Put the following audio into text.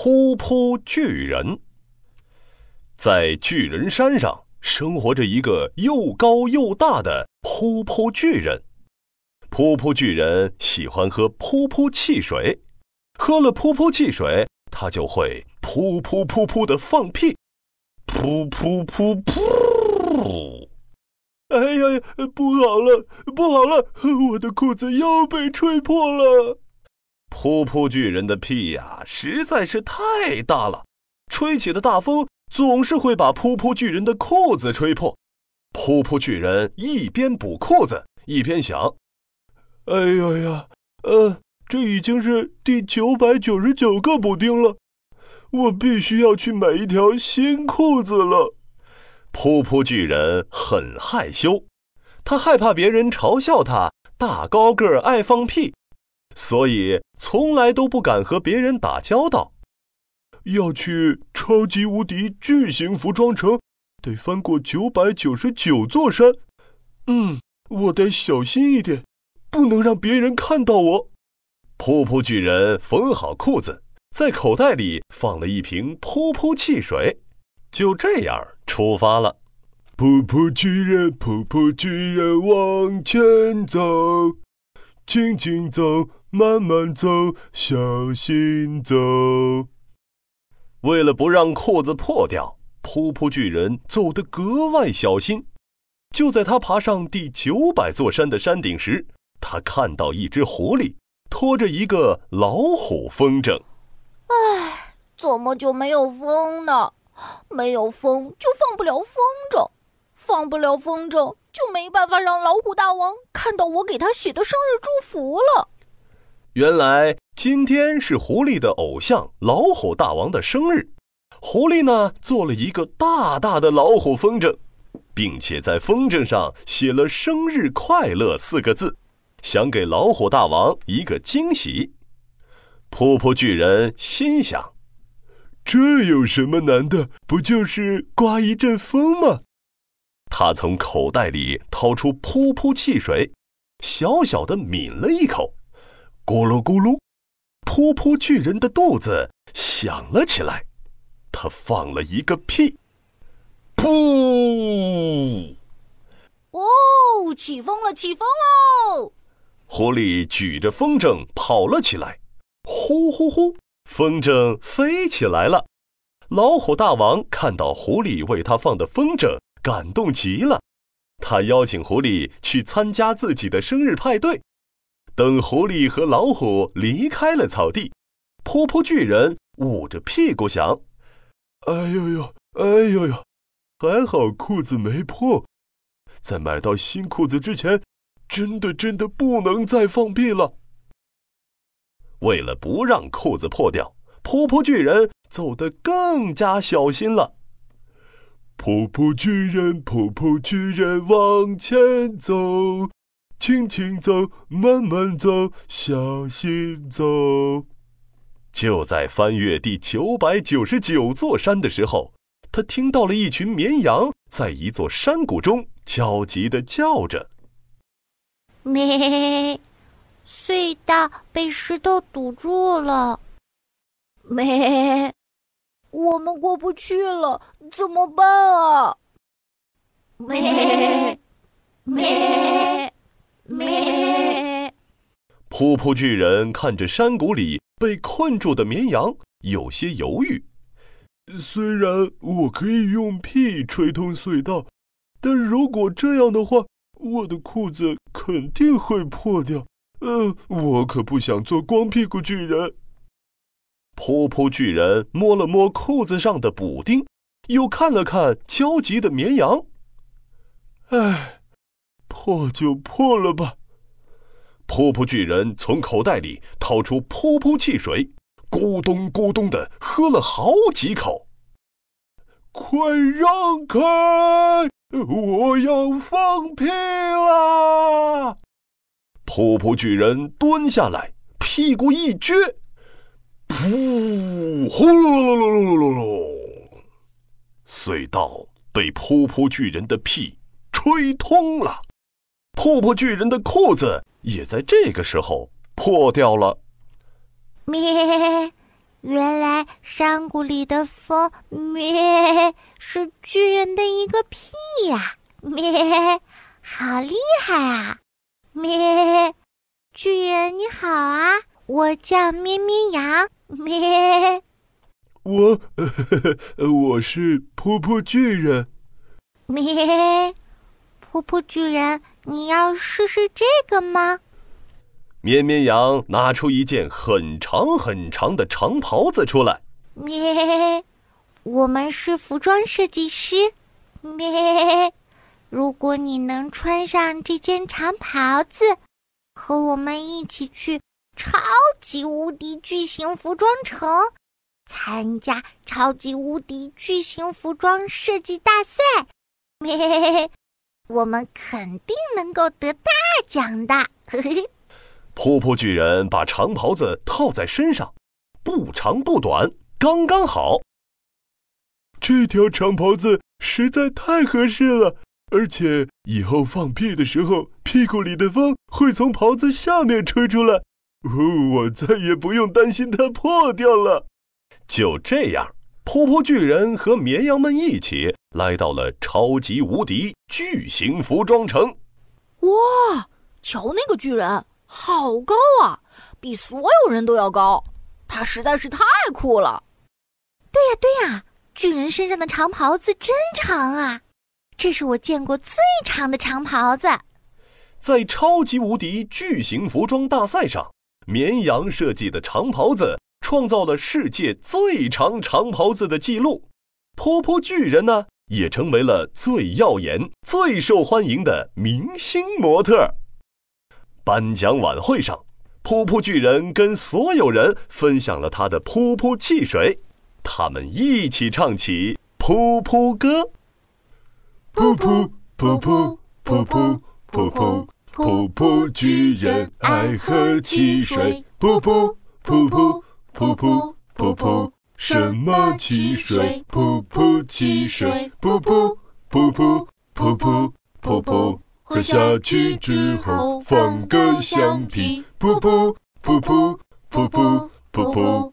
噗噗巨人。在巨人山上生活着一个又高又大的噗噗巨人。噗噗巨人喜欢喝噗噗汽水，喝了噗噗汽水，他就会噗噗噗噗的放屁，噗噗噗噗。哎呀呀，不好了，不好了！我的裤子又被吹破了。噗噗巨人的屁呀，实在是太大了，吹起的大风总是会把噗噗巨人的裤子吹破。噗噗巨人一边补裤子，一边想：“哎呀呀，呃，这已经是第九百九十九个补丁了，我必须要去买一条新裤子了。”噗噗巨人很害羞，他害怕别人嘲笑他大高个儿爱放屁，所以从来都不敢和别人打交道。要去超级无敌巨型服装城，得翻过九百九十九座山。嗯，我得小心一点，不能让别人看到我。噗噗巨人缝好裤子，在口袋里放了一瓶噗噗汽水。就这样出发了。噗噗巨人，噗噗巨人往前走，轻轻走，慢慢走，小心走。为了不让裤子破掉，噗噗巨人走得格外小心。就在他爬上第九百座山的山顶时，他看到一只狐狸拖着一个老虎风筝。唉，怎么就没有风呢？没有风就放不了风筝，放不了风筝就没办法让老虎大王看到我给他写的生日祝福了。原来今天是狐狸的偶像老虎大王的生日，狐狸呢做了一个大大的老虎风筝，并且在风筝上写了“生日快乐”四个字，想给老虎大王一个惊喜。噗噗巨人心想。这有什么难的？不就是刮一阵风吗？他从口袋里掏出噗噗汽水，小小的抿了一口，咕噜咕噜，噗噗巨人的肚子响了起来。他放了一个屁，噗！哦，起风了，起风喽！狐狸举着风筝跑了起来，呼呼呼。风筝飞起来了，老虎大王看到狐狸为他放的风筝，感动极了。他邀请狐狸去参加自己的生日派对。等狐狸和老虎离开了草地，噗噗巨人捂着屁股想：“哎呦呦，哎呦呦，还好裤子没破。在买到新裤子之前，真的真的不能再放屁了。”为了不让裤子破掉，噗噗巨人走得更加小心了。噗噗巨人，噗噗巨人往前走，轻轻走，慢慢走，小心走。就在翻越第九百九十九座山的时候，他听到了一群绵羊在一座山谷中焦急地叫着：“咩。”隧道被石头堵住了，没，我们过不去了，怎么办啊？咩咩咩。噗噗巨人看着山谷里被困住的绵羊，有些犹豫。虽然我可以用屁吹通隧道，但如果这样的话，我的裤子肯定会破掉。嗯，我可不想做光屁股巨人。噗噗巨人摸了摸裤子上的补丁，又看了看焦急的绵羊。唉，破就破了吧。噗噗巨人从口袋里掏出噗噗汽水，咕咚咕咚的喝了好几口。快让开！我要放屁啦！噗噗巨人蹲下来，屁股一撅，噗！呼噜噜噜噜噜噜噜！隧道被噗噗巨人的屁吹通了，噗噗巨人的裤子也在这个时候破掉了。咩，原来山谷里的风咩是巨人的一个屁呀！咩，好厉害啊！咩，巨人你好啊，我叫咩咩羊。咩，我我是噗噗巨人。咩，噗噗巨人，你要试试这个吗？绵绵羊拿出一件很长很长的长袍子出来。咩，我们是服装设计师。咩，如果你能穿上这件长袍子，和我们一起去超级无敌巨型服装城，参加超级无敌巨型服装设计大赛，嘿嘿嘿，我们肯定能够得大奖的。嘿嘿。噗噗巨人把长袍子套在身上，不长不短，刚刚好。这条长袍子实在太合适了，而且以后放屁的时候，屁股里的风会从袍子下面吹出来，哦，我再也不用担心它破掉了。就这样，噗噗巨人和绵羊们一起来到了超级无敌巨型服装城。哇，瞧那个巨人！好高啊，比所有人都要高，他实在是太酷了。对呀对呀，巨人身上的长袍子真长啊，这是我见过最长的长袍子。在超级无敌巨型服装大赛上，绵羊设计的长袍子创造了世界最长长袍子的记录。噗噗巨人呢，也成为了最耀眼、最受欢迎的明星模特。颁奖晚会上，噗噗巨人跟所有人分享了他的噗噗汽水，他们一起唱起噗噗歌。噗噗噗噗噗噗噗噗，噗噗巨人爱喝汽水。噗噗噗噗噗噗噗噗，什么汽水？噗噗汽水。噗噗噗噗噗噗噗噗。喝下去之后放个橡皮，噗噗噗噗噗噗噗噗。